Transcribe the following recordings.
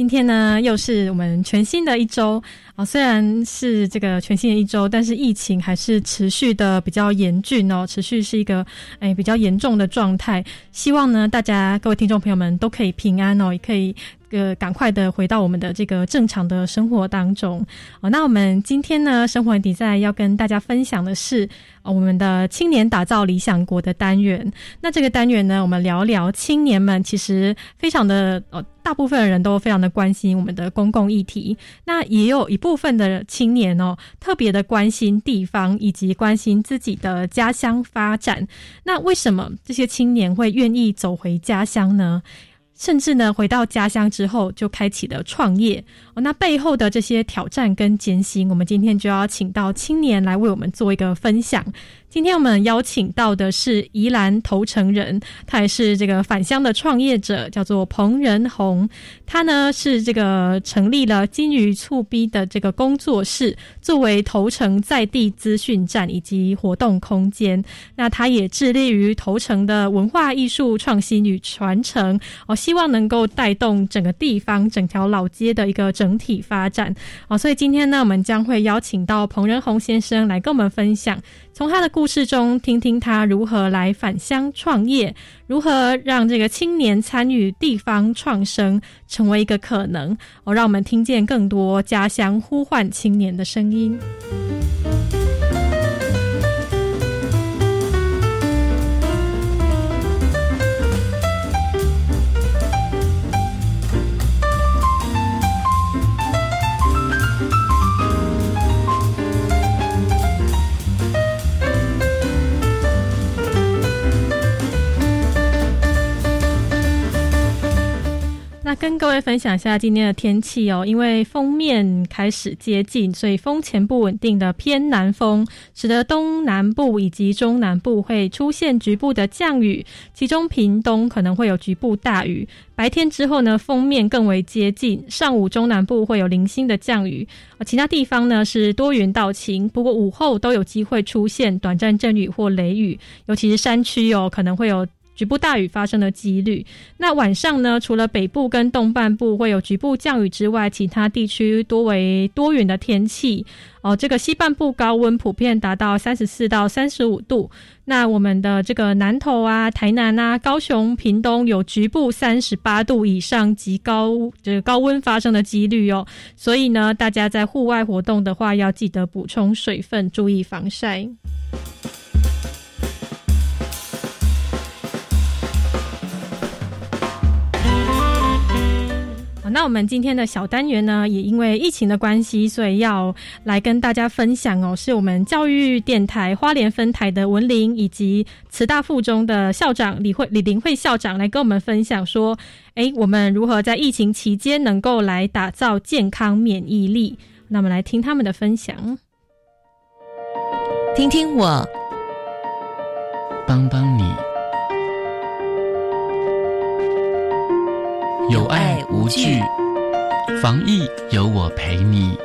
今天呢，又是我们全新的一周。啊。虽然是这个全新的一周，但是疫情还是持续的比较严峻哦，持续是一个哎比较严重的状态。希望呢，大家各位听众朋友们都可以平安哦，也可以。呃，赶快的回到我们的这个正常的生活当中哦。那我们今天呢，生活比赛要跟大家分享的是我们的青年打造理想国的单元。那这个单元呢，我们聊聊青年们其实非常的哦，大部分人都非常的关心我们的公共议题。那也有一部部分的青年哦，特别的关心地方以及关心自己的家乡发展。那为什么这些青年会愿意走回家乡呢？甚至呢，回到家乡之后就开启了创业哦。那背后的这些挑战跟艰辛，我们今天就要请到青年来为我们做一个分享。今天我们邀请到的是宜兰头城人，他也是这个返乡的创业者，叫做彭仁宏。他呢是这个成立了金鱼醋逼的这个工作室，作为头城在地资讯站以及活动空间。那他也致力于头城的文化艺术创新与传承，哦，希望能够带动整个地方整条老街的一个整体发展。哦，所以今天呢，我们将会邀请到彭仁宏先生来跟我们分享。从他的故事中听听他如何来返乡创业，如何让这个青年参与地方创生成为一个可能。哦，让我们听见更多家乡呼唤青年的声音。那跟各位分享一下今天的天气哦，因为封面开始接近，所以风前不稳定的偏南风，使得东南部以及中南部会出现局部的降雨，其中屏东可能会有局部大雨。白天之后呢，封面更为接近，上午中南部会有零星的降雨，其他地方呢是多云到晴，不过午后都有机会出现短暂阵雨或雷雨，尤其是山区哦，可能会有。局部大雨发生的几率。那晚上呢？除了北部跟东半部会有局部降雨之外，其他地区多为多云的天气。哦，这个西半部高温普遍达到三十四到三十五度。那我们的这个南投啊、台南啊、高雄、屏东有局部三十八度以上极高这个高温发生的几率哦。所以呢，大家在户外活动的话，要记得补充水分，注意防晒。那我们今天的小单元呢，也因为疫情的关系，所以要来跟大家分享哦，是我们教育电台花莲分台的文林以及慈大附中的校长李慧李林慧校长来跟我们分享说，哎，我们如何在疫情期间能够来打造健康免疫力？那我们来听他们的分享，听听我，帮帮你。有爱无惧，防疫有我陪你。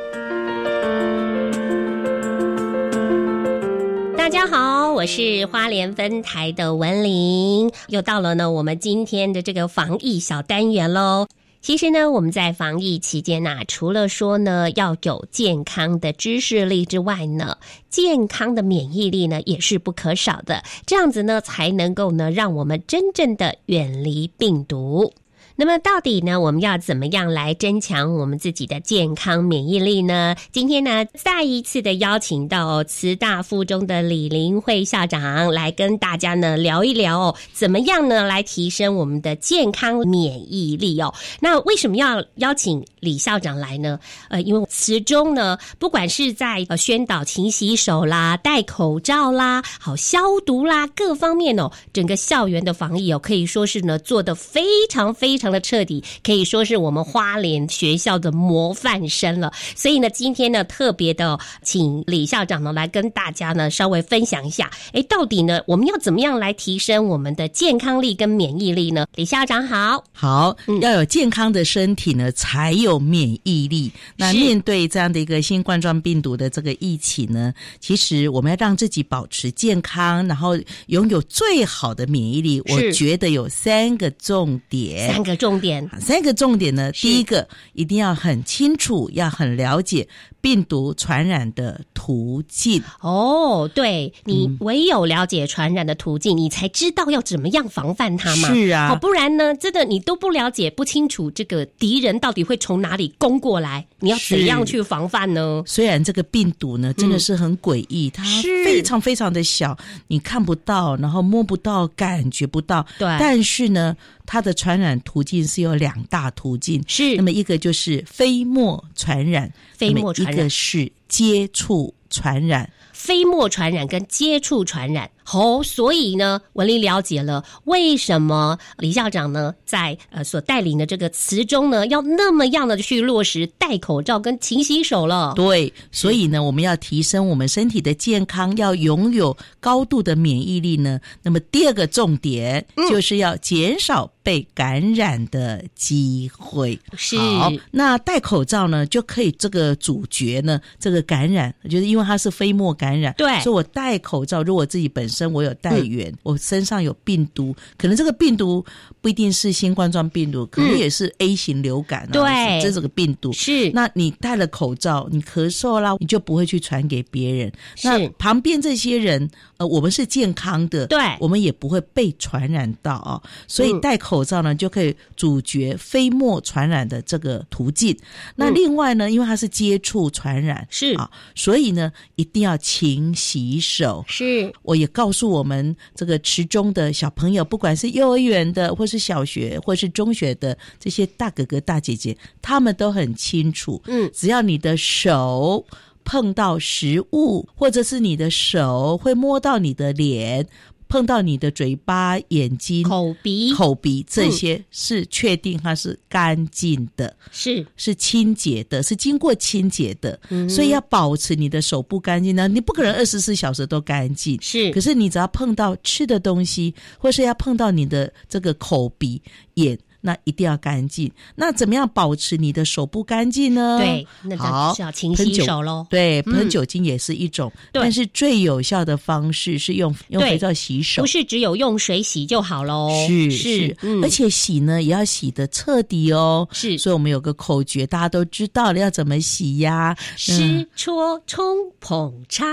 大家好，我是花莲分台的文玲，又到了呢我们今天的这个防疫小单元喽。其实呢，我们在防疫期间呐，除了说呢要有健康的知识力之外呢，健康的免疫力呢也是不可少的。这样子呢，才能够呢让我们真正的远离病毒。那么到底呢，我们要怎么样来增强我们自己的健康免疫力呢？今天呢，再一次的邀请到慈大附中的李林慧校长来跟大家呢聊一聊哦，怎么样呢来提升我们的健康免疫力哦？那为什么要邀请李校长来呢？呃，因为慈中呢，不管是在呃宣导勤洗手啦、戴口罩啦、好消毒啦各方面哦，整个校园的防疫哦，可以说是呢做的非常非常的彻底，可以说是我们花莲学校的模范生了。所以呢，今天呢特别的请李校长呢来跟大家呢稍微分享一下，哎，到底呢我们要怎么样来提升我们的健康力跟免疫力呢？李校长好，好，嗯要有健康的身体呢，才有免疫力。那面对这样的一个新冠状病毒的这个疫情呢，其实我们要让自己保持健康，然后拥有最好的免疫力。我觉得有三个重点。三个重点三个重点呢，第一个一定要很清楚，要很了解病毒传染的途径。哦，对你嗯唯有了解传染的途径，你才知道要怎么样防范它嘛。是啊哦，不然呢，真的你都不了解、不清楚这个敌人到底会从哪里攻过来，你要怎是样去防范呢？虽然这个病毒呢真的是很诡异，它非常非常的小，你看不到，然后摸不到，感觉不到。对但是呢，它的传染途径是有两大途径，是。那么一个就是飞沫传染，飞沫传染。那么一个是接触传染。飞沫传染跟接触传染。哦，所以呢，文丽了解了为什么李校长呢在呃所带领的这个词中呢，要那么样的去落实戴口罩跟勤洗手了。对，所以呢，我们要提升我们身体的健康，要拥有高度的免疫力呢。那么第二个重点嗯就是要减少被感染的机会。是好，那戴口罩呢，就可以这个主角呢这个感染，就是因为它是飞沫感染，对。所以我戴口罩，如果自己本身我有带源，我身上有病毒，可能这个病毒不一定是新冠状病毒，可能也是 A 型流感啊，对。这是个病毒。是。那你戴了口罩，你咳嗽啦，你就不会去传给别人。是。那旁边这些人，呃，我们是健康的，对。我们也不会被传染到啊、所以嗯戴口罩呢，就可以阻绝飞沫传染的这个途径。那嗯。另外呢，因为它是接触传染，是。啊，所以呢，一定要勤洗手。是。我也告诉我们这个池中的小朋友，不管是幼儿园的，或是小学，或是中学的这些大哥哥大姐姐，他们都很清楚，嗯。只要你的手碰到食物，或者是你的手会摸到你的脸，碰到你的嘴巴、眼睛、口鼻口鼻这些，是确定它是干净的。是是清洁的，是经过清洁的，嗯所以要保持你的手不干净呢。你不可能二十四小时都干净，是可是你只要碰到吃的东西，或是要碰到你的这个口鼻眼，那一定要干净。那怎么样保持你的手不干净呢？对，那好就是要勤洗手喽。对，嗯喷酒精也是一种，对但是最有效的方式是用用肥皂洗手不。是只有用水洗就好喽，是是，嗯而且洗呢也要洗的彻底哦。是所以我们有个口诀，大家都知道了，要怎么洗呀？湿搓冲捧擦，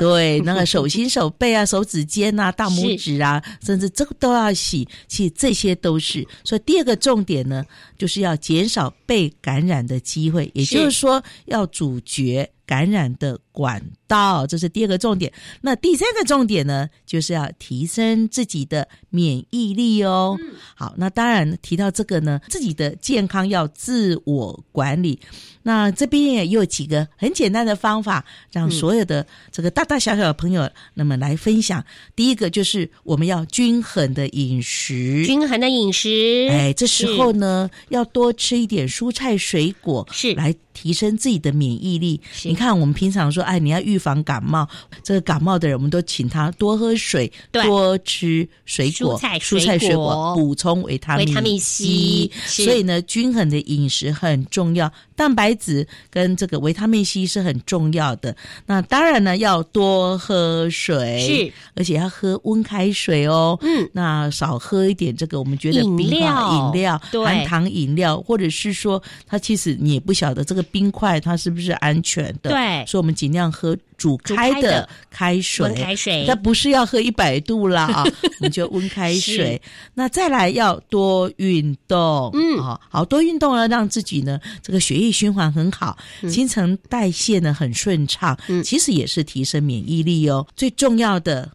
对，那个手心、手背啊、手指尖啊、大拇指啊，甚至这个都要洗。其实这些都是。所以第二个重点呢，就是要减少被感染的机会，也就是说要阻绝感染的管道，这是第二个重点。那第三个重点呢，就是要提升自己的免疫力哦。好，那当然提到这个呢，自己的健康要自我管理。那这边也有几个很简单的方法，让所有的这个大大小小的朋友，那么来分享。第一个就是我们要均衡的饮食。均衡的饮食，哎，这时候呢，要多吃一点蔬菜水果，是来提升自己的免疫力。是你看，我们平常说，哎，你要预防感冒，这个感冒的人，我们都请他多喝水，多吃水果、蔬菜蔬菜、水果，补充维他命维他命 C，所以呢，均衡的饮食很重要，蛋白质跟这个维他命 C 是很重要的。那当然呢，要多喝水，是，而且要喝温开水哦。嗯，那少喝一点这个我们觉得饮料。饮料、对。含糖饮料，或者是说它其实你也不晓得这个冰块它是不是安全的的，对所以我们尽量喝煮开的的开水。温开水它不是要喝一百度啦 啊，我们就温开水。那再来要多运动，嗯啊，好多运动呢，让自己呢这个血液循环很好，新陈代谢呢很顺畅，嗯其实也是提升免疫力哦。最重要的。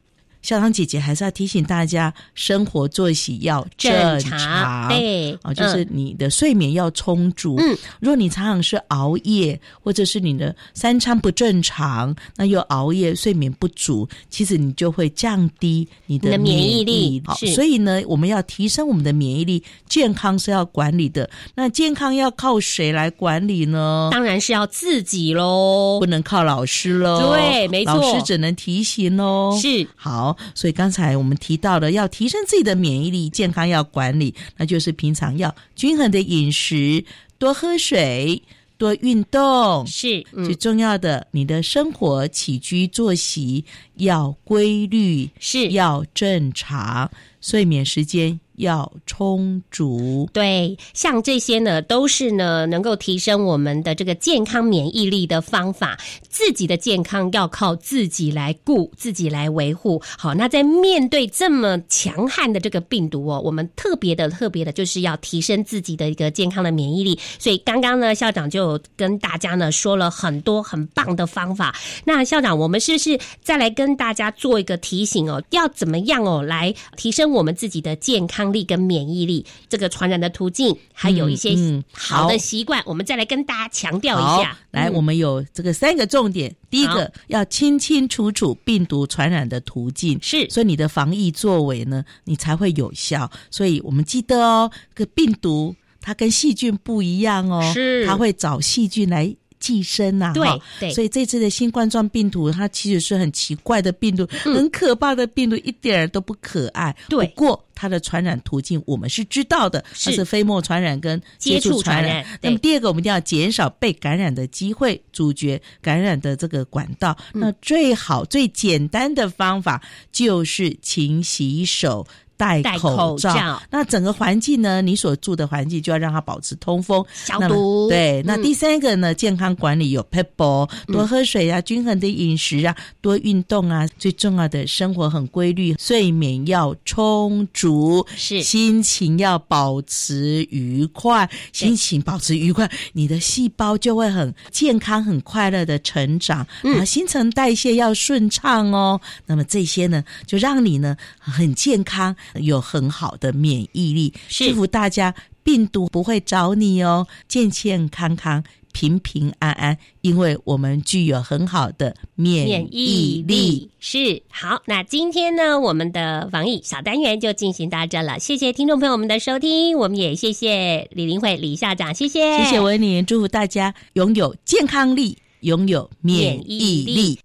校长姐姐还是要提醒大家，生活作息要正正常，对啊，就是你的睡眠要充足。嗯，如果你常常是熬夜，或者是你的三餐不正常，那又熬夜睡眠不足，其实你就会降低你的免疫力所以呢，我们要提升我们的免疫力，健康是要管理的。那健康要靠谁来管理呢？当然是要自己喽不。能靠老师喽，对没错老师只能提醒喽。是好，所以刚才我们提到了，要提升自己的免疫力，健康要管理，那就是平常要均衡的饮食，多喝水，多运动。是，最嗯，重要的，你的生活起居作息要规律，是要正常，睡眠时间要充足。对，像这些呢，都是呢能够提升我们的这个健康免疫力的方法。自己的健康要靠自己来顾，自己来维护。好，那在面对这么强悍的这个病毒哦，我们特别的特别的就是要提升自己的一个健康的免疫力。所以刚刚呢，校长就跟大家呢说了很多很棒的方法。那校长，我们是不是再来跟大家做一个提醒哦？要怎么样哦来提升我们自己的健康力跟免疫力？这个传染的途径，还有一些好的习惯，我们再来跟大家强调一下。来，嗯我们有这个三个重点。第一个要清清楚楚病毒传染的途径，是所以你的防疫作为呢，你才会有效。所以我们记得哦，这个病毒它跟细菌不一样哦，是它会找细菌来。寄生呐、对对。所以这次的新冠状病毒，它其实是很奇怪的病毒，很可怕的病毒，一点儿都不可爱。不过它的传染途径我们是知道的，它是是飞沫传染跟接触触传传染那么第二个，我们一定要减少被感染的机会，阻绝感染的这个管道。嗯。那最好、最简单的方法就是勤洗手。戴戴口口罩那整个环境呢？你所住的环境就要让它保持通风、消毒对，那嗯第三个呢？健康管理有 pebble，多喝水啊，均衡的饮食啊，多运动啊。最重要的，生活很规律，睡眠要充足，是心情要保持愉快，心情保持愉快，你的细胞就会很健康、很快乐的成长，嗯然后新陈代谢要顺畅哦。那么这些呢，就让你呢很健康，有很好的免疫力。是祝福大家病毒不会找你哦，健健康康。平平安安，因为我们具有很好的免免疫疫力力。是好，那今天呢，我们的防疫小单元就进行到这了。谢谢听众朋友们的收听，我们也谢谢李林慧李校长，谢谢，谢谢文林，祝福大家拥有健康力，拥有免疫免疫力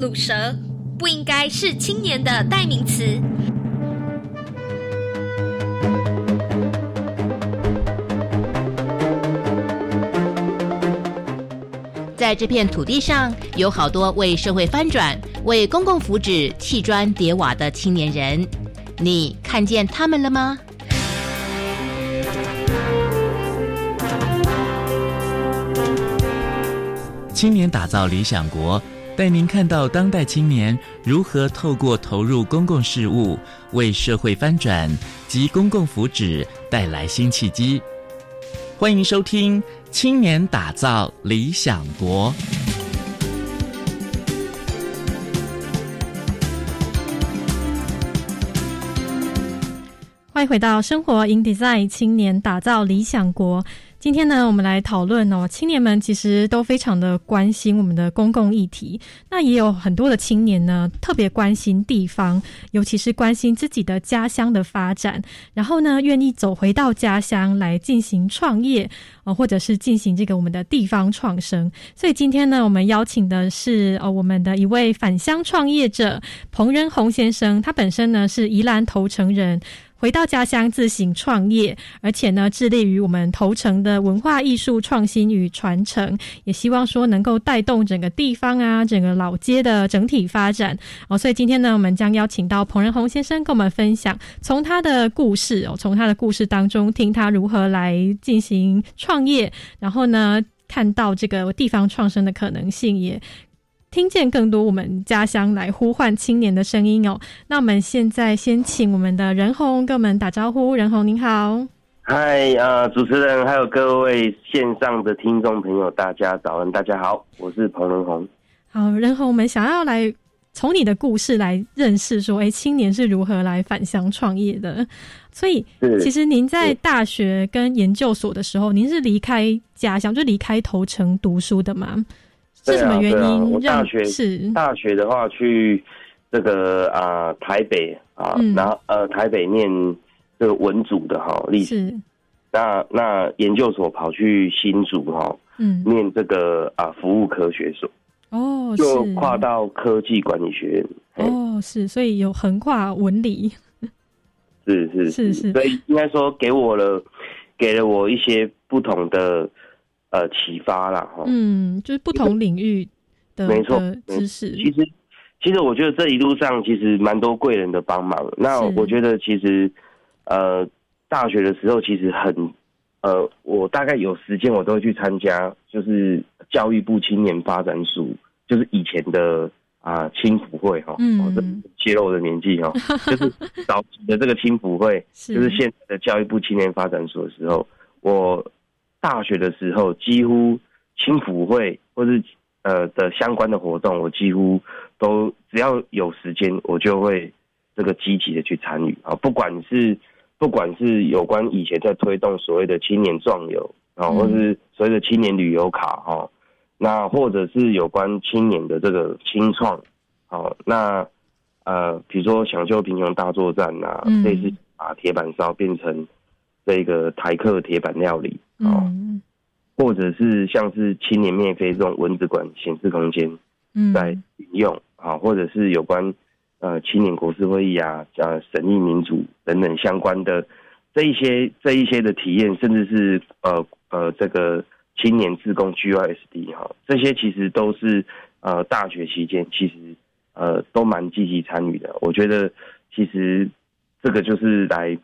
卤蛇不应该是青年的代名词。在这片土地上，有好多为社会翻转、为公共福祉砌砖叠瓦的青年人，你看见他们了吗？青年打造理想国，带您看到当代青年如何透过投入公共事务，为社会翻转及公共福祉带来新契机。欢迎收听《青年打造理想国》。欢迎回到生活 in design 青年打造理想国。今天呢，我们来讨论哦，青年们其实都非常的关心我们的公共议题。那也有很多的青年呢，特别关心地方，尤其是关心自己的家乡的发展。然后呢，愿意走回到家乡来进行创业，呃，或者是进行这个我们的地方创生。所以今天呢，我们邀请的是呃我们的一位返乡创业者彭仁宏先生，他本身呢是宜兰头城人。回到家乡自行创业，而且呢，致力于我们头城的文化艺术创新与传承，也希望说能够带动整个地方啊，整个老街的整体发展哦。所以今天呢，我们将邀请到彭仁宏先生跟我们分享，从他的故事哦，从他的故事当中听他如何来进行创业，然后呢，看到这个地方创生的可能性也。听见更多我们家乡来呼唤青年的声音哦。那我们现在先请我们的任红跟我们打招呼。任红您好，嗨啊，主持人还有各位线上的听众朋友，大家早安，大家好，我是彭仁红。好，任红，我们想要来从你的故事来认识说，哎，青年是如何来返乡创业的。所以，其实您在大学跟研究所的时候，您是离开家乡，就离开头城读书的吗？是什么原因？我大学是？大学的话，去这个啊台北啊，然后呃台北念这个文组的哈历史，那那研究所跑去新竹哈，嗯，念这个啊服务科学所。哦，就跨到科技管理学院哦，是，所以有横跨文理，是是。是是，所以应该说给我了，给了我一些不同的。呃，启发了哈，嗯，就是不同领域的没错知识。其实，其实我觉得这一路上其实蛮多贵人的帮忙。那我觉得其实，呃，大学的时候其实很，呃，我大概有时间我都会去参加，就是教育部青年发展署，就是以前的啊青辅会哈，嗯，泄露的年纪哈，就是早期的这个青辅会，就是现在的教育部青年发展所的时候，我。大学的时候，几乎青辅会或是呃的相关的活动，我几乎都只要有时间，我就会这个积极的去参与啊。不管是不管是有关以前在推动所谓的青年壮游啊，或是所谓的青年旅游卡哈，那或者是有关青年的这个青创，好，那呃，比如说抢救贫穷大作战呐，类似把铁板烧变成这个台客铁板料理。哦，或者是像是青年面飞这种蚊子馆显示空间，嗯。在引用啊，或者是有关呃青年国事会议啊、呃审议民主等等相关的这一些这一些的体验，甚至是呃呃这个青年自贡 GYSD 哈，这些其实都是呃大学期间其实呃都蛮积极参与的。我觉得其实这个就是来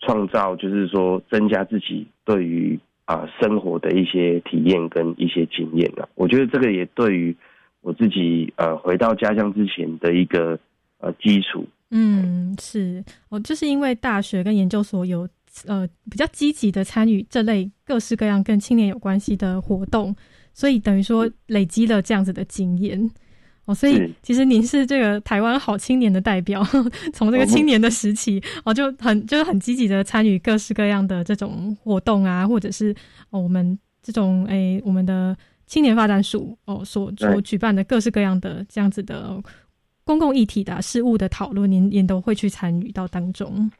创造，就是说增加自己对于啊，生活的一些体验跟一些经验啊，我觉得这个也对于我自己呃回到家乡之前的一个呃基础。嗯，是我就是因为大学跟研究所有呃比较积极的参与这类各式各样跟青年有关系的活动，所以等于说累积了这样子的经验。哦，所以其实您是这个台湾好青年的代表，从这个青年的时期哦，就很就是很积极的参与各式各样的这种活动啊，或者是哦我们这种诶我们的青年发展署哦所所举办的各式各样的这样子的公共议题的事务的讨论，您您都会去参与到当中。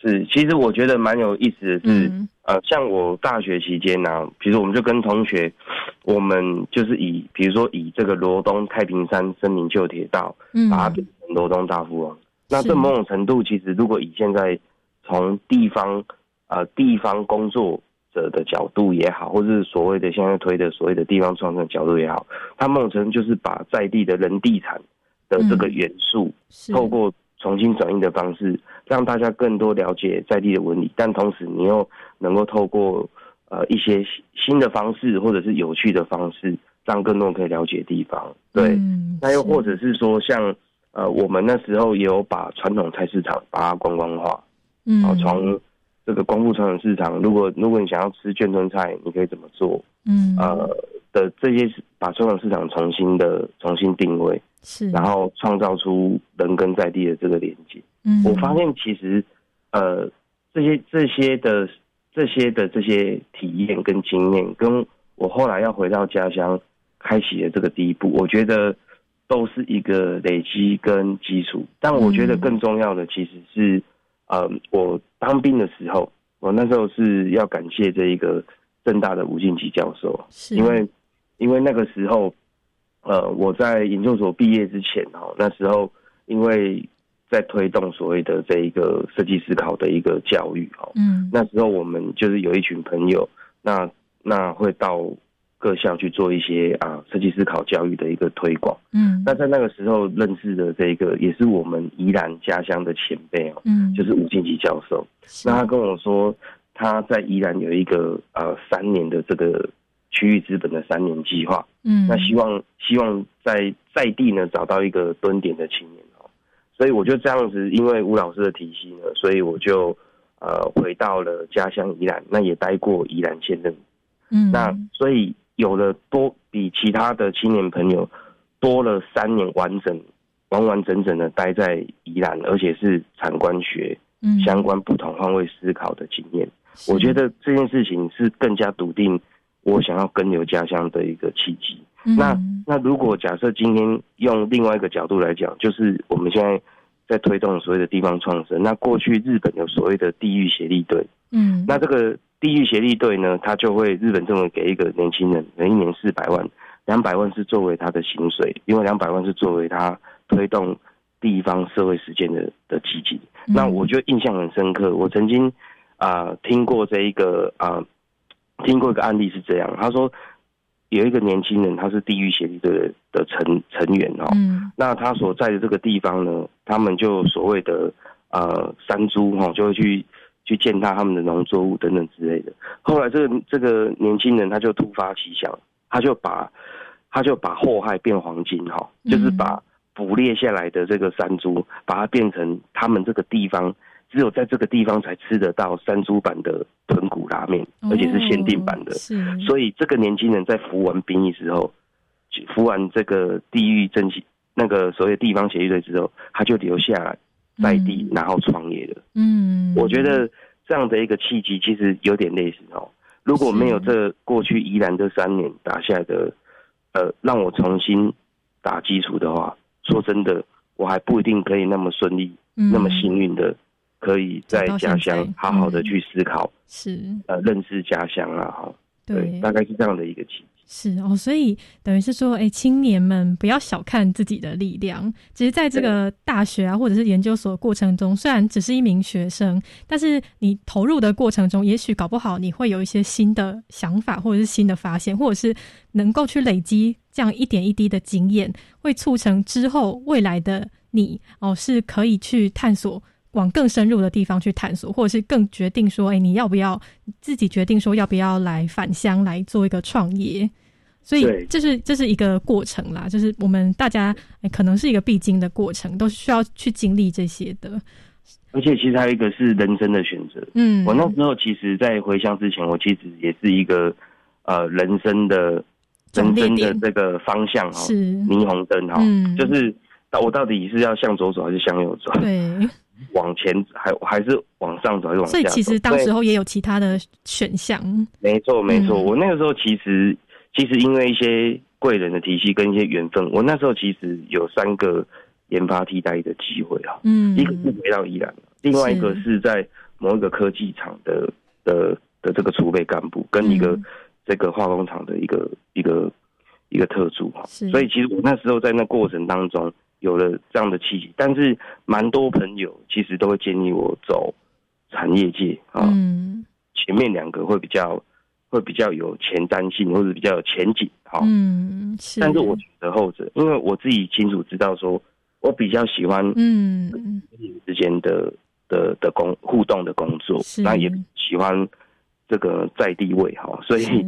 是，其实我觉得蛮有意思的是，呃，像我大学期间呢，比如我们就跟同学，我们就是以，比如说以这个罗东太平山森林旧铁道，嗯，把它变成罗东大富翁。那这某种程度，其实如果以现在从地方呃地方工作者的角度也好，或者是所谓的现在推的所谓的地方创生角度也好，它某种程度就是把在地的人地产的这个元素，透过重新转移的方式。让大家更多了解在地的纹理，但同时你又能够透过呃一些新的方式或者是有趣的方式，让更多人可以了解地方。对，那又或者是说，像呃我们那时候也有把传统菜市场把它观光化，嗯，从这个光复传统市场，如果如果你想要吃卷墩菜，你可以怎么做？嗯，呃的这些把传统市场重新的重新定位，是，然后创造出人跟在地的这个连接。嗯，我发现其实，呃，这些这些的这些的这些体验跟经验，跟我后来要回到家乡开启的这个第一步，我觉得都是一个累积跟基础。但我觉得更重要的其实是，呃，我当兵的时候，我那时候是要感谢这一个正大的吴敬吉教授，因为因为那个时候，呃，我在研究所毕业之前哈，那时候因为。在推动所谓的这一个设计思考的一个教育哦。嗯，那时候我们就是有一群朋友，那那会到各校去做一些啊设计思考教育的一个推广。嗯，那在那个时候认识的这个也是我们宜兰家乡的前辈哦，嗯，就是吴敬吉教授。那他跟我说，他在宜兰有一个呃三年的这个区域资本的三年计划。嗯，那希望希望在在地呢找到一个蹲点的青年哦，所以我就这样子，因为吴老师的体系呢，所以我就呃回到了家乡宜兰，那也待过宜兰县任。嗯，那所以有了多比其他的青年朋友多了三年完整完完整整的待在宜兰，而且是产官学嗯相关不同换位思考的经验。我觉得这件事情是更加笃定我想要跟留家乡的一个契机。嗯那那如果假设今天用另外一个角度来讲，就是我们现在在推动所谓的地方创生。那过去日本有所谓的地域协力队，嗯，那这个地域协力队呢，他就会日本政府给一个年轻人，每一年四百万，两百万是作为他的薪水，因为两百万是作为他推动地方社会实践的的基金。嗯那我就印象很深刻，我曾经啊、听过这一个啊、听过一个案例是这样，他说有一个年轻人，他是地狱协力队的的成成员哦，嗯。那他所在的这个地方呢，他们就所谓的呃山猪哈、就会去去践踏他们的农作物等等之类的。后来这个这个年轻人他就突发奇想，他就把他就把祸害变黄金哈、就是把捕猎下来的这个山猪，把它变成他们这个地方只有在这个地方才吃得到山猪版的豚骨拉面，而且是限定版的。哦是，所以这个年轻人在服完兵役之后，服完这个地域政协那个所谓地方协议队之后，他就留下来在地，然后创业了。嗯，我觉得这样的一个契机其实有点类似哦。如果没有这过去宜兰这三年打下来的，呃，让我重新打基础的话，说真的，我还不一定可以那么顺利、嗯那么幸运的，可以在家乡好好的嗯去思考，是呃，认识家乡了，哈，对大概是这样的一个契机。是哦，所以等于是说，哎，青年们不要小看自己的力量。其实，在这个大学啊，或者是研究所过程中，虽然只是一名学生，但是你投入的过程中，也许搞不好你会有一些新的想法，或者是新的发现，或者是能够去累积这样一点一滴的经验，会促成之后未来的你哦，是可以去探索。往更深入的地方去探索，或者是更决定说，哎，你要不要自己决定说要不要来返乡来做一个创业？所以对这是这是一个过程啦，就是我们大家、哎可能是一个必经的过程，都需要去经历这些的。而且其实还有一个是人生的选择。嗯，我那时候其实，在回乡之前，我其实也是一个呃人生的人生的这个方向哈、是霓虹灯哈、嗯就是我到底是要向左走还是向右走？对，往前还还是往上走还是往下走？所以其实当时候也有其他的选项。没错没错，嗯我那个时候其实其实因为一些贵人的体系跟一些缘分，我那时候其实有三个研发替代的机会啊。嗯，一个是回到宜兰，另外一个是在某一个科技厂的的的这个储备干部，跟一个嗯这个化工厂的一个一个一个特助哈。是所以其实我那时候在那过程当中有了这样的契机，但是蛮多朋友其实都会建议我走产业界啊，嗯。前面两个会比较会比较有前瞻性或者比较有前景哈。嗯是，但是我选择后者，因为我自己清楚知道说，我比较喜欢嗯。之间的的的工互动的工作是，那也喜欢这个在地位哈，所以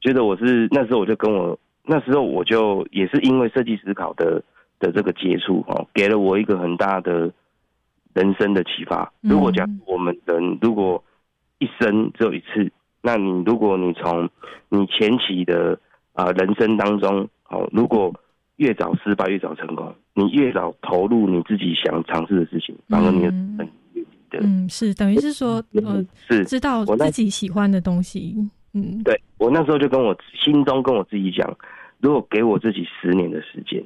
觉得我是那时候我就跟我那时候我就也是因为设计思考的的这个接触哦，给了我一个很大的人生的启发。嗯如果讲我们人如果一生只有一次，那你如果你从你前期的啊、人生当中，哦，如果越早失败越早成功，你越早投入你自己想尝试的事情，反而你的嗯人越低的。嗯是等于是说呃是知道自己喜欢的东西。嗯对我那时候就跟我心中跟我自己讲，如果给我自己十年的时间，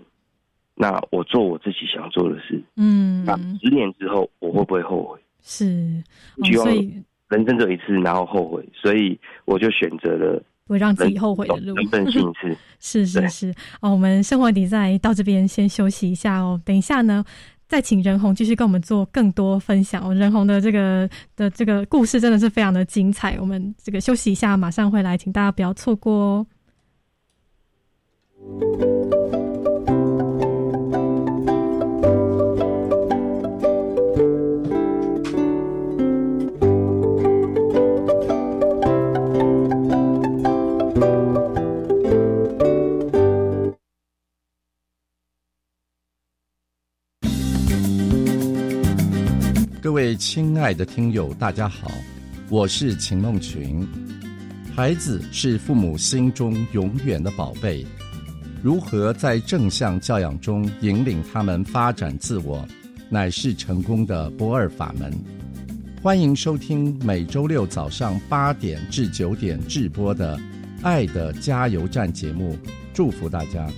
那我做我自己想做的事，嗯那十年之后我会不会后悔？是，哦希望所以人生只有一次，然后后悔，所以我就选择了不会让自己后悔的路。人任性一次。是是是哦，我们生活底在到这边先休息一下哦。等一下呢，再请任红继续跟我们做更多分享。任红的这个的这个故事真的是非常的精彩。我们这个休息一下，马上回来，请大家不要错过哦。各位亲爱的听友，大家好，我是秦梦群。孩子是父母心中永远的宝贝，如何在正向教养中引领他们发展自我，乃是成功的不二法门。欢迎收听每周六早上八点至九点直播的《爱的加油站》节目，祝福大家。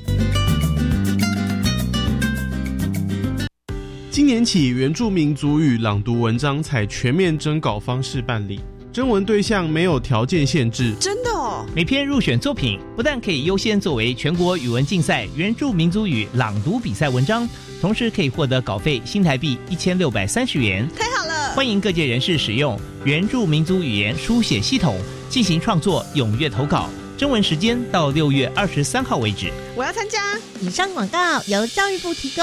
今年起，原住民族语朗读文章采全面征稿方式办理，征文对象没有条件限制。真的哦！每篇入选作品不但可以优先作为全国语文竞赛原住民族语朗读比赛文章，同时可以获得稿费新台币一千六百三十元。太好了！欢迎各界人士使用原住民族语言书写系统进行创作，踊跃投稿。征文时间到六月二十三号为止。我要参加。以上广告由教育部提供。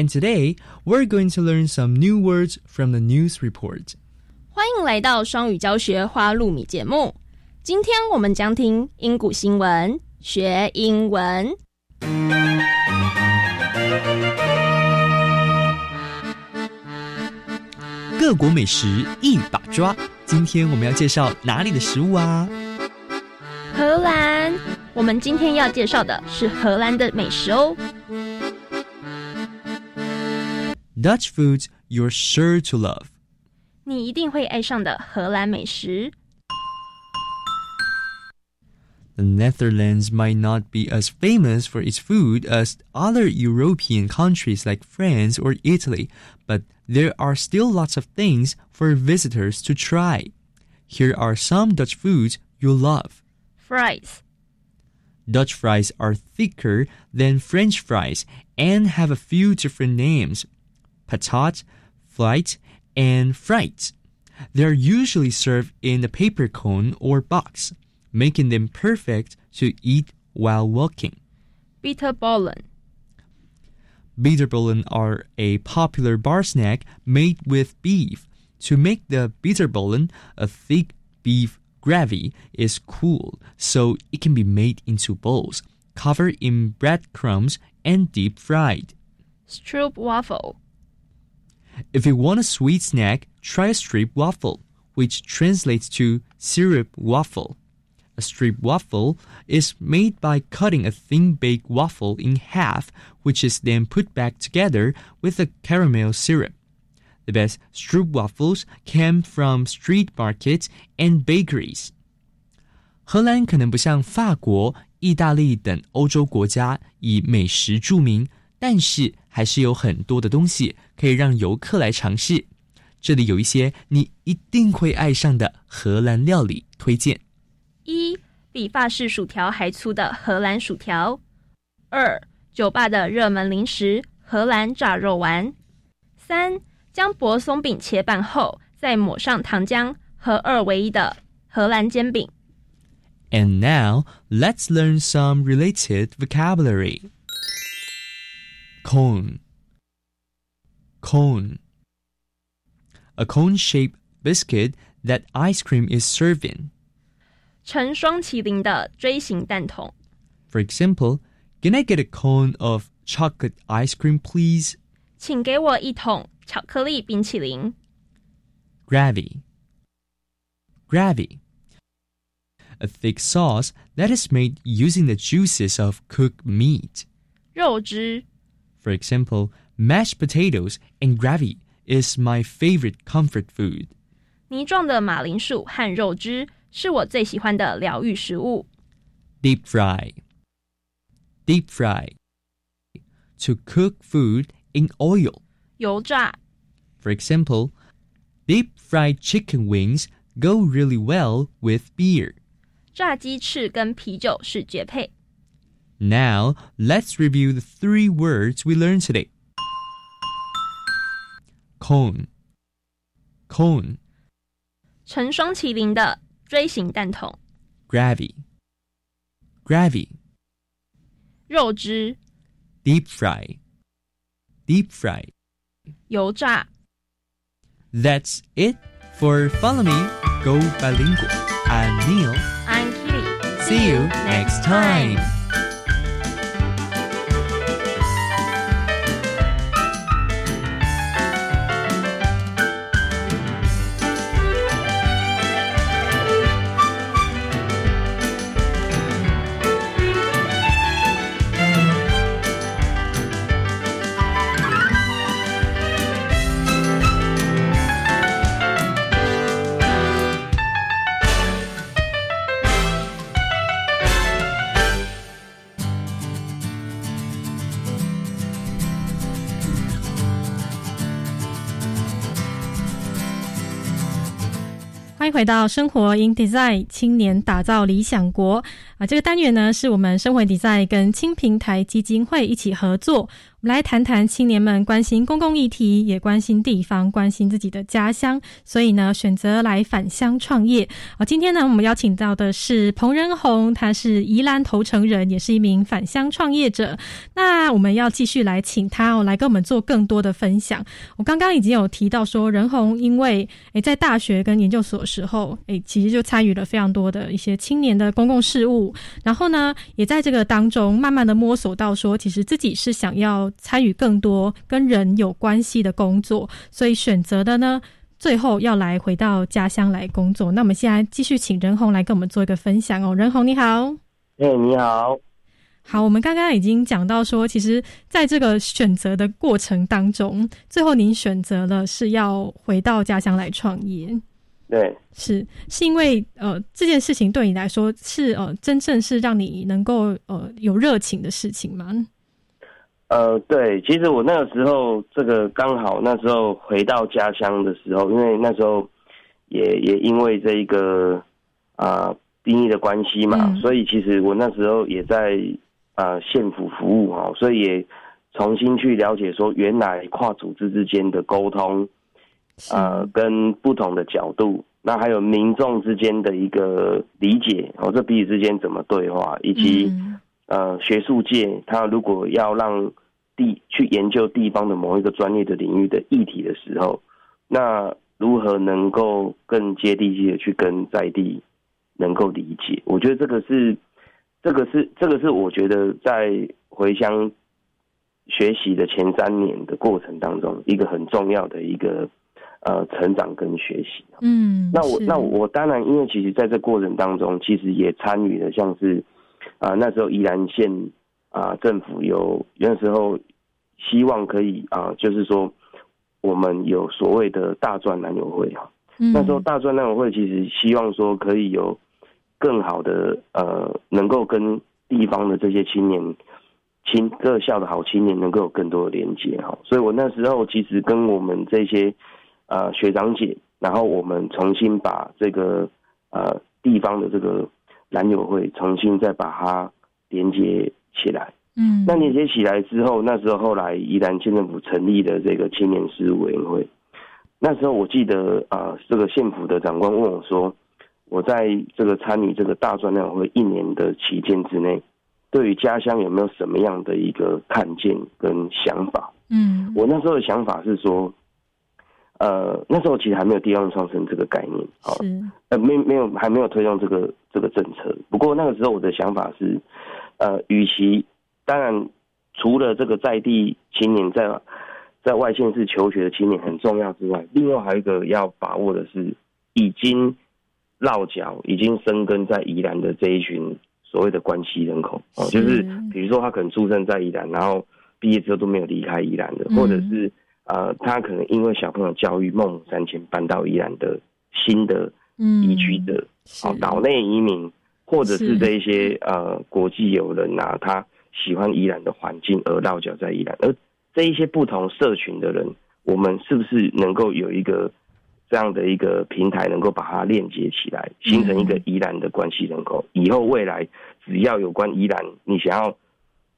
And today, we're going to learn some new words from the news report. 欢迎来到双语教学花露米节目。今天我们将听英古新闻，学英文。各国美食一把抓。今天我们要介绍哪里的食物啊？荷兰，我们今天要介绍的是荷兰的美食哦。Dutch foods you're sure to love. 你一定会爱上的荷兰美食。 The Netherlands might not be as famous for its food as other European countries like France or Italy, but there are still lots of things for visitors to try. Here are some Dutch foods you'll love. Fries. Dutch fries are thicker than French fries and have a few different names patat, flight, and frites. They're usually served in a paper cone or box, making them perfect to eat while walking. Bitterballen. Bitterballen are a popular bar snack made with beef. To make the bitterballen, a thick beef gravy is cooled so it can be made into balls, covered in breadcrumbs and deep fried. Stroop waffle. If you want a sweet snack, try a strip waffle, which translates to syrup waffle. A strip waffle is made by cutting a thin baked waffle in half, which is then put back together with a caramel syrup. The best stroopwafels came from street markets and bakeries. 荷兰可能不像法国、意大利等欧洲国家以美食着名，但是 还是有很多的东西可以让游客来尝试。这里有一些你一定会爱上的荷兰料理推荐：一、比法式薯条还粗的荷兰薯条；二、酒吧的热门零食荷兰炸肉丸；三、将薄松饼切半后再抹上糖浆，合二为一的荷兰煎饼。And now let's learn some related vocabulary. Cone. Cone. A cone-shaped biscuit that ice cream is served in. 呈双麒麟的锥形蛋筒。 For example, can I get a cone of chocolate ice cream, please? 请给我一桶巧克力冰淇淋。 Gravy. Gravy. A thick sauce that is made using the juices of cooked meat. 肉汁。 For example, mashed potatoes and gravy is my favorite comfort food. 泥状的马铃薯和肉汁是我最喜欢的疗愈食物。 Deep fry. Deep fry. To cook food in oil. 油炸。 For example, deep fried chicken wings go really well with beer. 炸鸡翅跟啤酒是绝配。 Now, let's review the three words we learned today. Cone. Cone. 呈双麒麟的锥形蛋筒。 Gravy. Gravy. 肉汁。 Deep fry. Deep fry. 油炸。 That's it for Follow Me, Go Bilingual. I'm Neil. I'm Kitty. See you next time. 回到生活 in design 青年打造理想国。啊！这个单元呢，是我们生活 design 跟青平台基金会一起合作。我们来谈谈青年们关心公共议题，也关心地方，关心自己的家乡，所以呢，选择来返乡创业。啊，今天呢，我们邀请到的是彭仁宏，他是宜兰头城人，也是一名返乡创业者。那我们要继续来请他哦，来跟我们做更多的分享。我刚刚已经有提到说，仁宏因为诶在大学跟研究所时候，诶其实就参与了非常多的一些青年的公共事务，然后呢，也在这个当中慢慢的摸索到说，其实自己是想要参与更多跟人有关系的工作，所以选择的呢，最后要来回到家乡来工作。那我们现在继续请任红来跟我们做一个分享哦，任红你好。哎、你好。好，我们刚刚已经讲到说，其实在这个选择的过程当中，最后您选择了是要回到家乡来创业。对，是是因为呃这件事情对你来说是呃真正是让你能够呃有热情的事情吗？呃，对，其实我那个时候，这个刚好那时候回到家乡的时候，因为那时候也也因为这一个啊兵役的关系嘛，嗯所以其实我那时候也在啊县府服务哈，所以也重新去了解说，原来跨组织之间的沟通，呃，跟不同的角度，那还有民众之间的一个理解，哦，这彼此之间怎么对话，以及、呃学术界，他如果要让地去研究地方的某一个专业的领域的议题的时候，那如何能够更接地气的去跟在地能够理解？我觉得这个是，这个是，这个是我觉得在回乡学习的前三年的过程当中，一个很重要的一个呃成长跟学习。嗯，那我那我当然，因为其实在这过程当中，其实也参与了像是啊、那时候宜兰县啊、政府有那时候希望可以啊、就是说我们有所谓的大专男友会哈。嗯那时候大专男友会其实希望说可以有更好的呃，能够跟地方的这些青年青各校的好青年能够有更多的连接哈。所以我那时候其实跟我们这些呃学长姐，然后我们重新把这个呃地方的这个篮友会重新再把它连接起来。嗯，那连接起来之后，那时候后来宜兰县政府成立的这个青年事务委员会。那时候我记得啊、呃这个县府的长官问我说，我在这个参与这个大专两会一年的期间之内，对于家乡有没有什么样的一个看见跟想法？嗯，我那时候的想法是说，呃，那时候其实还没有地方创生这个概念，好、是呃，没没有还没有推动这个这个政策。不过那个时候我的想法是，呃，与其当然除了这个在地青年在在外县市求学的青年很重要之外，另外还有一个要把握的是，已经落脚、已经生根在宜兰的这一群所谓的关系人口哦，就是比如说他可能出生在宜兰，然后毕业之后都没有离开宜兰的，嗯或者是呃，他可能因为小朋友教育孟母三迁搬到宜兰的新的嗯。移居者，好、岛内移民，或者是是。这一些呃国际友人啊，他喜欢宜兰的环境而落脚在宜兰，而这一些不同社群的人，我们是不是能够有一个这样的一个平台，能够把它链接起来，形成一个宜兰的关系人口？以后未来只要有关宜兰，你想要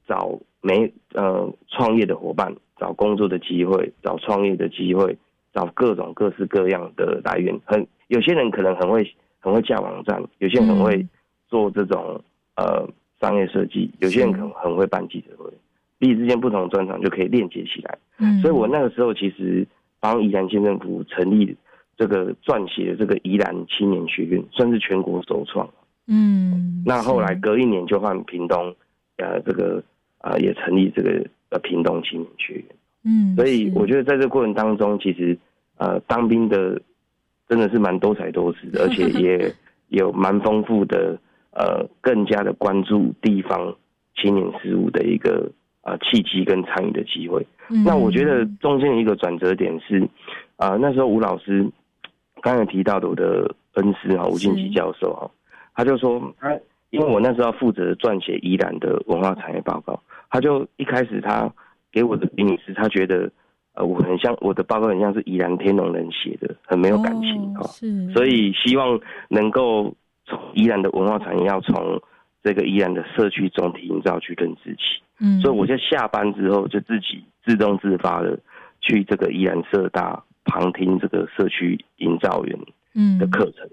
找没呃创业的伙伴，找工作的机会，找创业的机会，找各种各式各样的来源。很有些人可能很会很会架网站，有些人很会做这种、呃商业设计，有些人可能很会办记者会，彼此之间不同的专长就可以链接起来。嗯所以我那个时候其实帮宜兰县政府成立这个撰写的这个宜兰青年学院，算是全国首创。嗯，那后来隔一年就换屏东，呃，这个呃也成立这个呃屏东青年学院。嗯，所以我觉得在这个过程当中，其实呃当兵的真的是蛮多才多姿的，而且也 有蛮丰富的呃更加的关注地方青年事务的一个呃契机跟参与的机会。嗯那我觉得中间的一个转折点是，啊、那时候吴老师刚才提到的我的恩师哈吴敬吉教授哈，他就说他因为我那时候负责撰写宜兰的文化产业报告，他就一开始他给我的评语是，他觉得呃我很像我的报告很像是宜兰天龙人写的，很没有感情哈、是，所以希望能够从宜兰的文化产业要从这个宜兰的社区总体营造去认知起。嗯，所以我就下班之后就自己自动自发的去这个宜兰社大旁听这个社区营造员嗯的课程。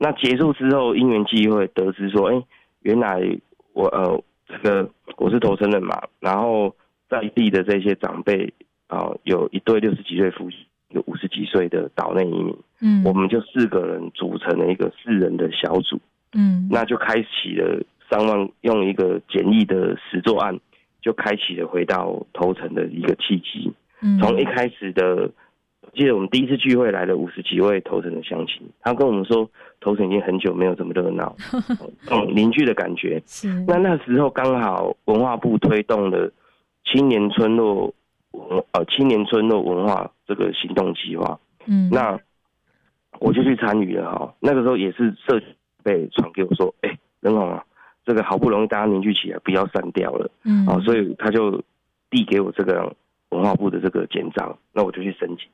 那结束之后，因缘际会得知说，哎、原来我呃这个我是投生人嘛，然后在地的这些长辈啊、有一对六十几岁夫妻，有五十几岁的岛内移民，嗯，我们就四个人组成了一个四人的小组，嗯，那就开启了三万用一个简易的实作案，就开启了回到头城的一个契机。嗯从一开始的，我记得我们第一次聚会来了五十几位头城的乡亲，他跟我们说，头城已经很久没有这么热闹，嗯，邻居的感觉。是。那那时候刚好文化部推动了青年村落文呃青年村落文化这个行动计划，嗯，那我就去参与了哈。那个时候也是社区被传给我说，哎、任宏啊，这个好不容易大家凝聚起来，不要散掉了，嗯。啊，所以他就递给我这个文化部的这个简章，那我就去申请，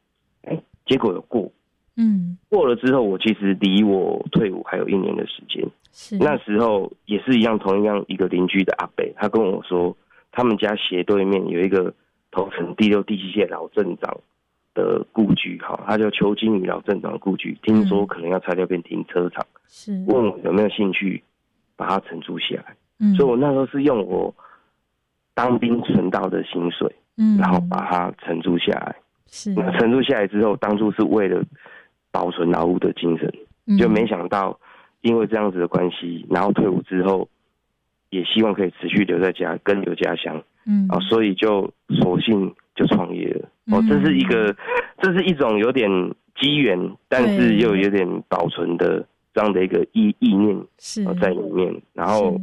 哎、结果有过。嗯过了之后，我其实离我退伍还有一年的时间。是那时候也是一样，同样一个邻居的阿伯，他跟我说，他们家斜对面有一个头城第六、第七届老镇长的故居，哈，他叫邱金宇老镇长的故居，听说可能要拆掉变停车场，是问我有没有兴趣把它承租下来。嗯所以我那时候是用我当兵存到的薪水，嗯然后把它承租下来。是。那承租下来之后，当初是为了保存劳务的精神，嗯。就没想到因为这样子的关系，然后退伍之后，也希望可以持续留在家，跟留家乡嗯。啊，所以就索性就创业了。哦，嗯。这是一个，这是一种有点机缘，但是又有点保存的这样的一个意意念是。呃在里面，然后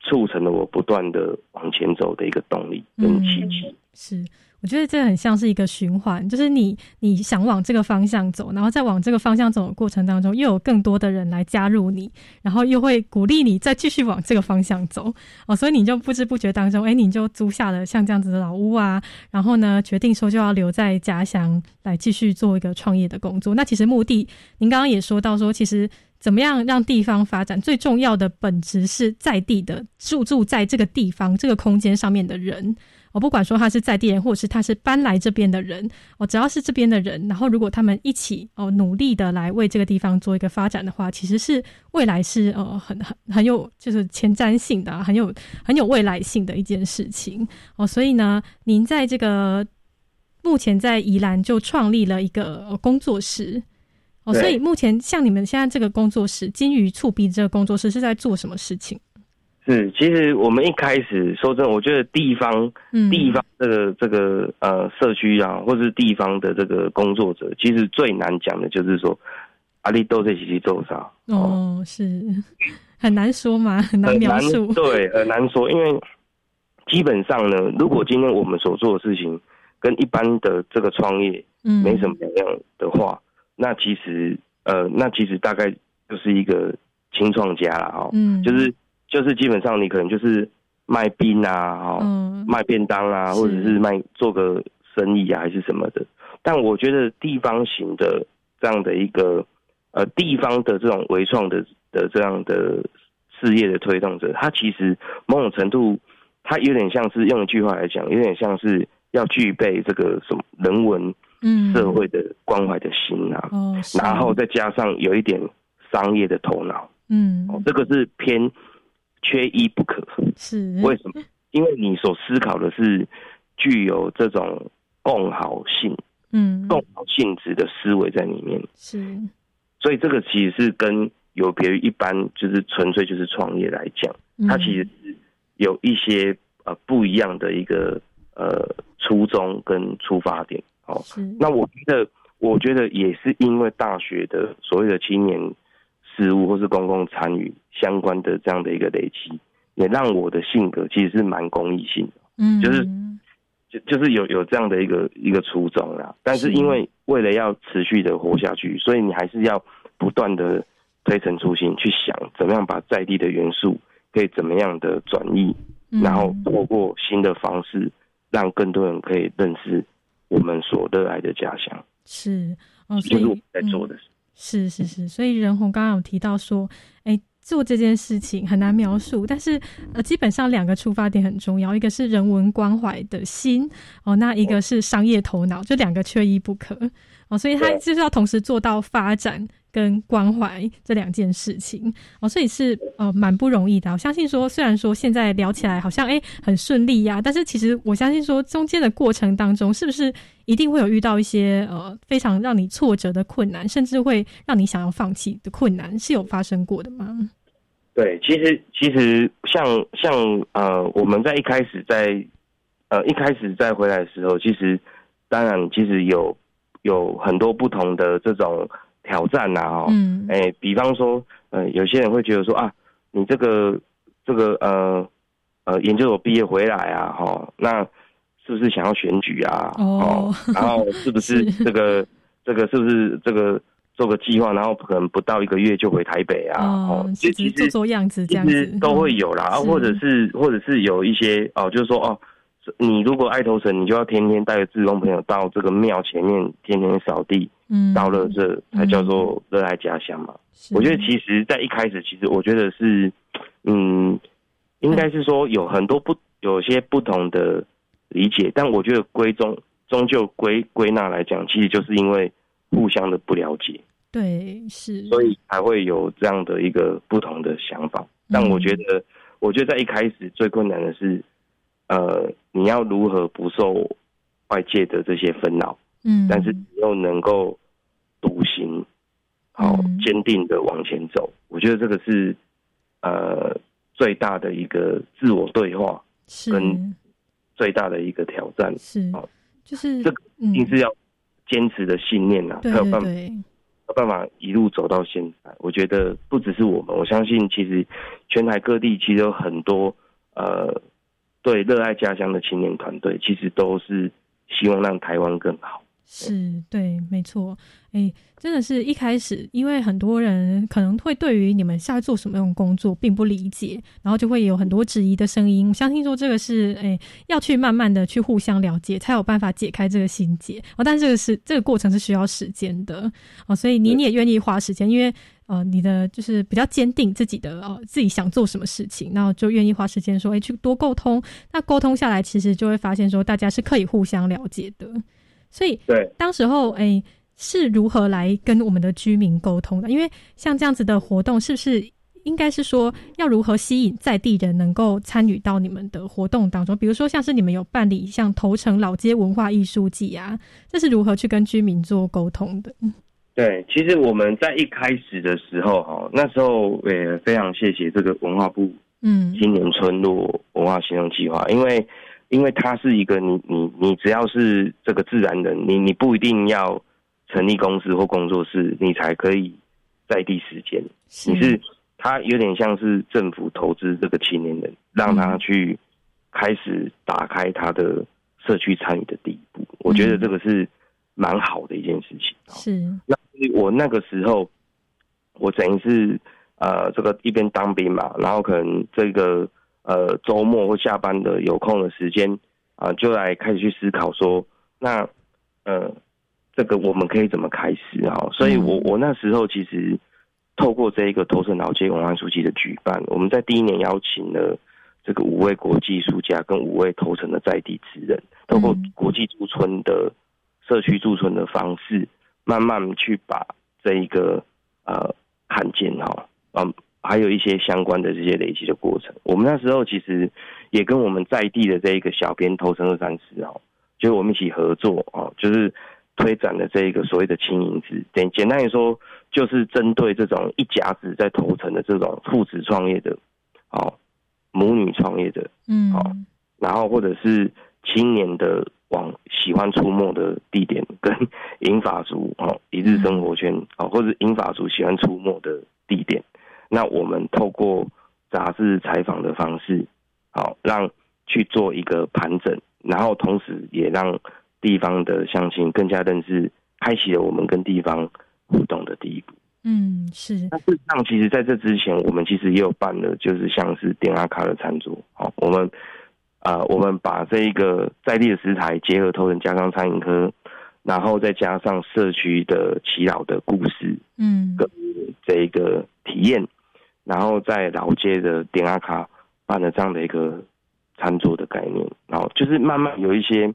促成了我不断的往前走的一个动力跟契机。是，我觉得这很像是一个循环，就是你你想往这个方向走，然后在往这个方向走的过程当中，又有更多的人来加入你，然后又会鼓励你再继续往这个方向走哦，所以你就不知不觉当中，哎，你就租下了像这样子的老屋啊，然后呢，决定说就要留在家乡来继续做一个创业的工作。那其实目的，您刚刚也说到说，其实。怎么样让地方发展？最重要的本质是在地的住住在这个地方这个空间上面的人。我不管说他是在地人，或者是他是搬来这边的人，哦，只要是这边的人，然后如果他们一起哦努力的来为这个地方做一个发展的话，其实是未来是呃很很很有就是前瞻性的，很有很有未来性的一件事情哦。所以呢，您在这个目前在宜兰就创立了一个工作室。哦，所以目前像你们现在这个工作室“金鱼触壁”这个工作室是在做什么事情？是，其实我们一开始说真的，我觉得地方、地方这个这个呃社区啊，或者是地方的这个工作者，其实最难讲的就是说，阿里都在一起做啥？哦，是。很难说嘛，很难描述，对，很难说，因为基本上呢，如果今天我们所做的事情跟一般的这个创业没什么两样的话。那其实，呃，那其实大概就是一个清创家了哦，嗯，就是就是基本上你可能就是卖冰啊，哈，卖便当啊，或者是卖做个生意啊，还是什么的。但我觉得地方型的这样的一个呃地方的这种微创的的这样的事业的推动者，他其实某种程度，他有点像是用一句话来讲，有点像是要具备这个什么人文。嗯，社会的关怀的心啊，哦，然后再加上有一点商业的头脑，嗯，哦，这个是偏缺一不可。是为什么？因为你所思考的是具有这种共好性，嗯，共好性质的思维在里面。是，所以这个其实是跟有别于一般就是纯粹就是创业来讲，它其实是有一些呃不一样的一个呃初衷跟出发点。哦，那我觉得，我觉得也是因为大学的所谓的青年事务或是公共参与相关的这样的一个累积，也让我的性格其实是蛮公益性的，嗯，就是就就是有有这样的一个一个初衷啦。但是因为为了要持续的活下去，所以你还是要不断的推陈出新，去想怎么样把在地的元素可以怎么样的转移，然后透过新的方式，让更多人可以认识。我们所热爱的家乡。是。哦，所以在做的是是是，所以任红刚刚有提到说，哎，做这件事情很难描述，但是呃，基本上两个出发点很重要，一个是人文关怀的心哦，那一个是商业头脑，这两个缺一不可。哦，所以他就是要同时做到发展。跟关怀这两件事情哦，所以是呃蛮不容易的。我相信说，虽然说现在聊起来好像哎很顺利呀，但是其实我相信说，中间的过程当中，是不是一定会有遇到一些呃非常让你挫折的困难，甚至会让你想要放弃的困难，是有发生过的吗？对，其实其实像像呃，我们在一开始在呃一开始在回来的时候，其实当然其实有有很多不同的这种。挑战呐，哈，嗯，哎，比方说，呃，有些人会觉得说啊，你这个这个呃呃研究所毕业回来啊，哈，那是不是想要选举啊？哦，然后是不是 这个这个是不是这个做个计划，然后可能不到一个月就回台北啊？哦，其实做做样子这样子都会有啦，或者是或者是有一些哦，就是说哦。你如果爱投神，你就要天天带着志工朋友到这个庙前面，天天扫地，嗯，到了这才叫做热爱家乡嘛。我觉得其实，在一开始，其实我觉得是，嗯，应该是说有很多不有些不同的理解，但我觉得归终终究归归纳来讲，其实就是因为互相的不了解，对，是，所以才会有这样的一个不同的想法。但我觉得，我觉得在一开始最困难的是。呃，你要如何不受外界的这些纷扰？嗯，但是你又能够独行，好坚定的往前走。我觉得这个是呃最大的一个自我对话，跟最大的一个挑战。是，就是这个一定是要坚持的信念呐，才有办法，有办法一路走到现在。我觉得不只是我们，我相信其实全台各地其实有很多呃。对热爱家乡的青年团队，其实都是希望让台湾更好。是对，没错。哎，真的是一开始，因为很多人可能会对于你们下做什么样工作并不理解，然后就会有很多质疑的声音。我相信说这个是哎，要去慢慢的去互相了解，才有办法解开这个心结哦。但这个是这个过程是需要时间的哦，所以你也愿意花时间，因为呃，你的就是比较坚定自己的哦，自己想做什么事情，然后就愿意花时间说哎，去多沟通。那沟通下来，其实就会发现说大家是可以互相了解的。所以，对，当时候，哎，是如何来跟我们的居民沟通的？因为像这样子的活动，是不是应该是说要如何吸引在地人能够参与到你们的活动当中？比如说，像是你们有办理像头城老街文化艺术季啊，这是如何去跟居民做沟通的？对，其实我们在一开始的时候，哈，那时候也非常谢谢这个文化部，嗯，青年村落文化行动计划，因为。因为它是一个，你你你只要是这个自然人，你你不一定要成立公司或工作室，你才可以在地时间。你是他有点像是政府投资这个青年人，让他去开始打开他的社区参与的第一步。我觉得这个是蛮好的一件事情。是，那我那个时候，我等于是呃，这个一边当兵嘛，然后可能这个。呃，周末或下班的有空的时间啊，就来开始去思考说，那呃，这个我们可以怎么开始啊？所以我我那时候其实透过这一个头城老街文化书记的举办，我们在第一年邀请了这个五位国际书家跟五位头城的在地之人，透过国际驻村的社区驻村的方式，慢慢去把这一个呃看见哈，嗯。还有一些相关的这些累积的过程，我们那时候其实也跟我们在地的这一个小编投身二三十哦，就是我们一起合作哦，就是推展的这一个所谓的轻银子，简简单来说，就是针对这种一甲子在投诚的这种父子创业的，哦，母女创业的，嗯，哦，然后或者是青年的往喜欢出没的地点，跟银发族哦一日生活圈哦，或者银发族喜欢出没的地点。那我们透过杂志采访的方式，好让去做一个盘整，然后同时也让地方的乡亲更加认识，开启了我们跟地方互动的第一步。嗯，是。那事实上，其实在这之前，我们其实也有办了，就是像是点阿卡的餐桌。好，我们啊，我们把这一个在地的食材结合头人加上餐饮科，然后再加上社区的祈老的故事，嗯，跟这一个体验。然后在老街的点阿卡办了这样的一个餐桌的概念，然后就是慢慢有一些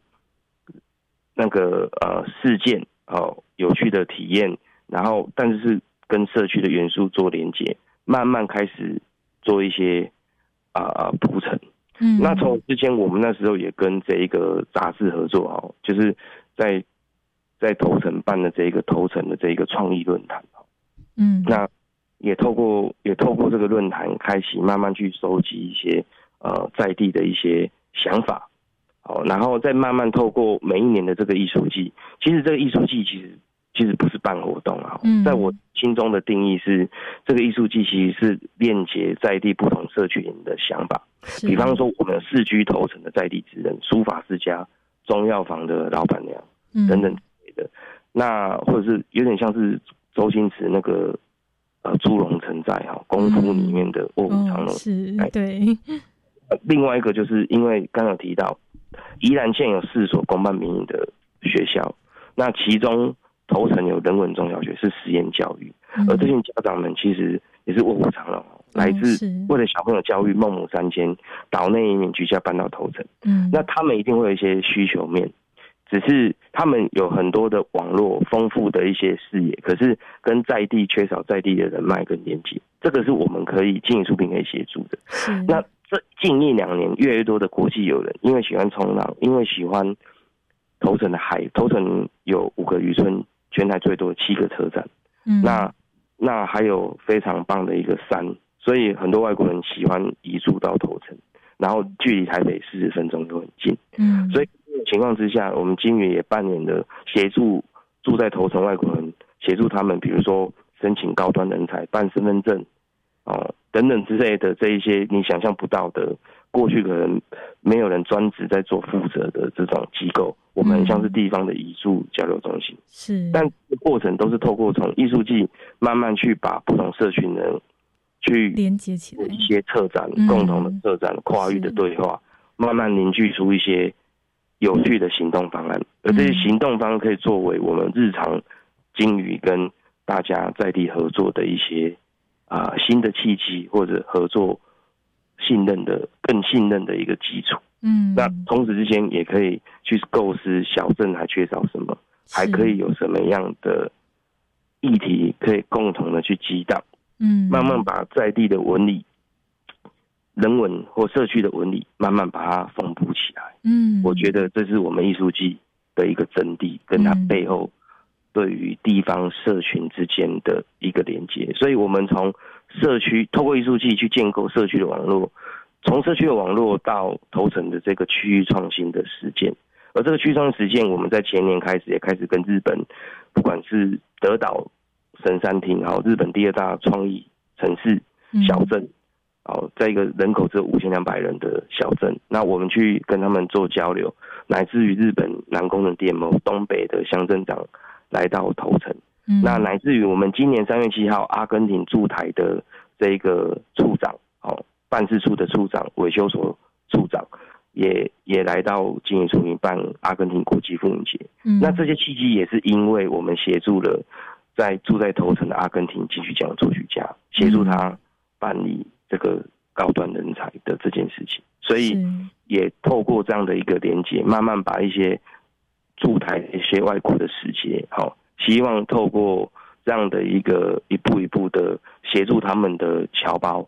那个呃事件哦有趣的体验，然后但是是跟社区的元素做连接，慢慢开始做一些啊啊铺陈。嗯，那从之前我们那时候也跟这一个杂志合作哦，就是在在头城办的这一个头城的这一个创意论坛嗯，那。也透过也透过这个论坛开启，慢慢去收集一些呃在地的一些想法，哦，然后再慢慢透过每一年的这个艺术季，其实这个艺术季其实其实不是办活动啊，在我心中的定义是，这个艺术季其实是链接在地不同社区人的想法，比方说我们市居头城的在地职人、书法世家、中药房的老板娘等等之类的，那或者是有点像是周星驰那个。呃，朱龙城寨哈，功夫里面的卧虎藏龙是，对。另外一个就是因为刚刚提到，宜兰县有四所公办民营的学校，那其中头城有人文中小学是实验教育，而这些家长们其实也是卧虎藏龙，来自为了小朋友教育，孟母三迁，岛内移民居家搬到头城，嗯，那他们一定会有一些需求面。只是他们有很多的网络，丰富的一些视野，可是跟在地缺少在地的人脉跟连接，这个是我们可以经营出品可以协助的。那这近一两年，越来越多的国际友人，因为喜欢冲浪，因为喜欢头城的海，头城有五个渔村，全台最多七个车站。嗯，那那还有非常棒的一个山，所以很多外国人喜欢移住到头城，然后距离台北四十分钟就很近。嗯，所以。情况之下，我们金源也扮演了协助住在头城外国人，协助他们，比如说申请高端人才、办身份证，哦等等之类的这一些你想象不到的过去可能没有人专职在做负责的这种机构，我们像是地方的遗术交流中心，是，但过程都是透过从艺术季慢慢去把不同社群人去连接起来，一些策展，嗯。共同的策展，跨域的对话，慢慢凝聚出一些有趣的行动方案，而这些行动方案可以作为我们日常金鱼跟大家在地合作的一些啊、新的契机，或者合作信任的更信任的一个基础。嗯，那同时之间也可以去构思小镇还缺少什么，还可以有什么样的议题可以共同的去激荡，嗯，慢慢把在地的纹理、人文或社区的纹理，慢慢把它缝补起来。嗯，我觉得这是我们艺术季的一个真谛，跟它背后对于地方社群之间的一个连接。所以，我们从社区透过艺术季去建构社区的网络，从社区的网络到头层的这个区域创新的实践。而这个区域创新实践，我们在前年开始也开始跟日本，不管是德岛神山町，然后日本第二大创意城市小镇。哦，在一个人口只有五千两百人的小镇，那我们去跟他们做交流，乃至于日本南宫的店某东北的乡镇长来到头城，嗯那乃至于我们今年三月七号，阿根廷驻台的这个处长，哦，办事处的处长，维修所处长，也也来到经营处民办阿根廷国际妇女节。嗯那这些契机也是因为我们协助了在住在头城的阿根廷金曲奖作曲家，协助他办理这个高端人才的这件事情，所以也透过这样的一个连接，慢慢把一些驻台一些外国的使节，好、希望透过这样的一个一步一步的协助他们的侨胞，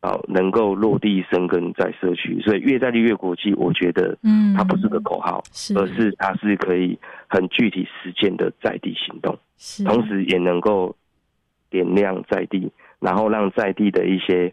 啊，能够落地生根在社区，所以越在地越国际，我觉得，嗯。它不是个口号，而是它是可以很具体实践的在地行动，是。同时也能够点亮在地，然后让在地的一些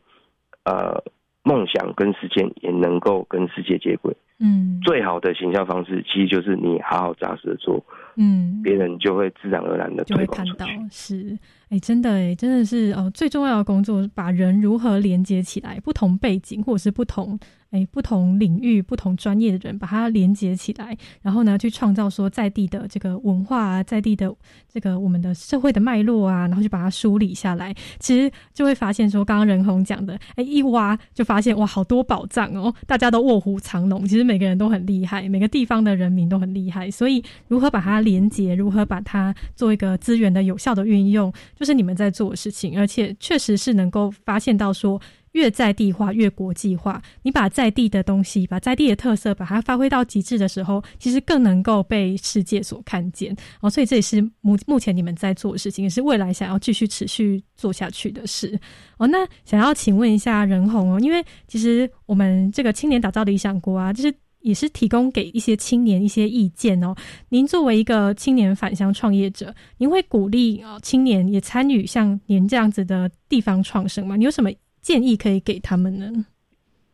呃梦想跟实践也能够跟世界接轨。嗯最好的行销方式，其实就是你好好扎实的做，嗯，别人就会自然而然的就会看到推广出去。是，哎，真的哎，真的是哦，最重要的工作，把人如何连接起来，不同背景或者是不同哎不同领域、不同专业的人，把它连接起来，然后呢，去创造说在地的这个文化啊，在地的这个我们的社会的脉络啊，然后就把它梳理下来，其实就会发现说，刚刚任红讲的，哎，一挖就发现哇，好多宝藏哦，大家都卧虎藏龙，其实每个人都很厉害，每个地方的人民都很厉害，所以如何把它连接，如何把它做一个资源的有效的运用，就是你们在做的事情，而且确实是能够发现到说。越在地化，越国际化。你把在地的东西，把在地的特色，把它发挥到极致的时候，其实更能够被世界所看见。哦，所以这也是目目前你们在做的事情，也是未来想要继续持续做下去的事。哦，那想要请问一下任红哦，因为其实我们这个青年打造理想国啊，就是。也是提供给一些青年一些意见哦。您作为一个青年返乡创业者，您会鼓励哦青年也参与像您这样子的地方创生吗？你有什么建议可以给他们呢？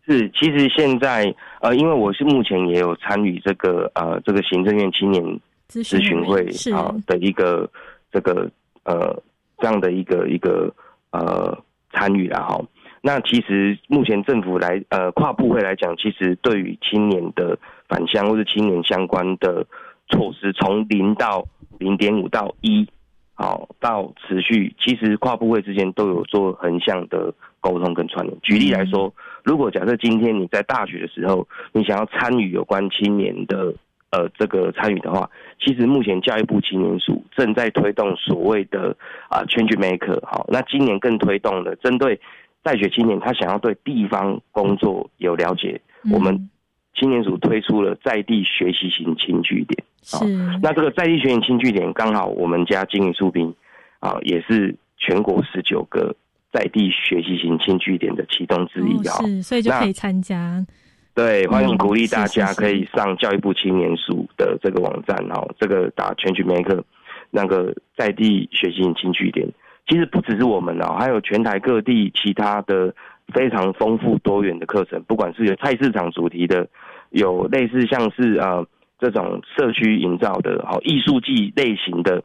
是，其实现在呃，因为我是目前也有参与这个呃这个行政院青年咨咨询会是啊、的一个这个呃这样的一个一个呃参与了哈。那其实目前政府来呃跨部会来讲，其实对于青年的返乡或是青年相关的措施，从零到零点五到一，好到持续，其实跨部会之间都有做横向的沟通跟串联。举例来说，如果假设今天你在大学的时候，你想要参与有关青年的呃这个参与的话，其实目前教育部青年署正在推动所谓的啊、change maker，好，那今年更推动了针对在学青年他想要对地方工作有了解，我们青年署推出了在地学习型轻据点。是那这个在地学习轻据点，刚好我们家经营出兵啊，也是全国十九个在地学习型轻据点的其中之一啊、哦是，所以就可以那参加。对，欢迎嗯鼓励大家可以上教育部青年署的这个网站哦，这个打全曲 make 那个在地学习型轻据点。其实不只是我们啊，还有全台各地其他的非常丰富多元的课程，不管是有菜市场主题的，有类似像是呃这种社区营造的，好艺术季类型的，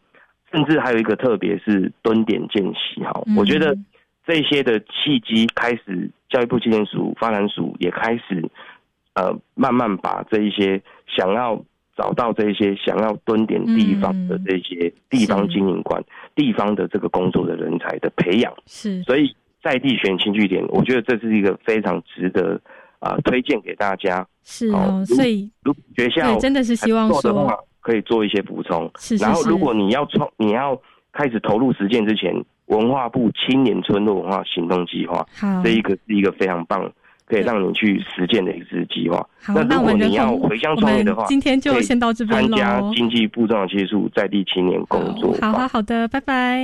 甚至还有一个特别是蹲点见习哈，嗯。我觉得这些的契机开始教育部青年署发展署也开始呃慢慢把这一些想要找到这些想要蹲点地方的这些地方经营馆、地方的这个工作的人才的培养，是，所以在地选新据点，我觉得这是一个非常值得啊、推荐给大家。是哦，所以如果学校真的是希望说做的话，可以做一些补充。是是是。然后如果你要创，你要开始投入实践之前，文化部青年村落文化行动计划，好。这一个是一个非常棒，可以让你去实践的一次计划。好那如果那我们要回乡创业的话，今天就先到这边参加经济部重要接触在地青年工作好好好的，拜拜。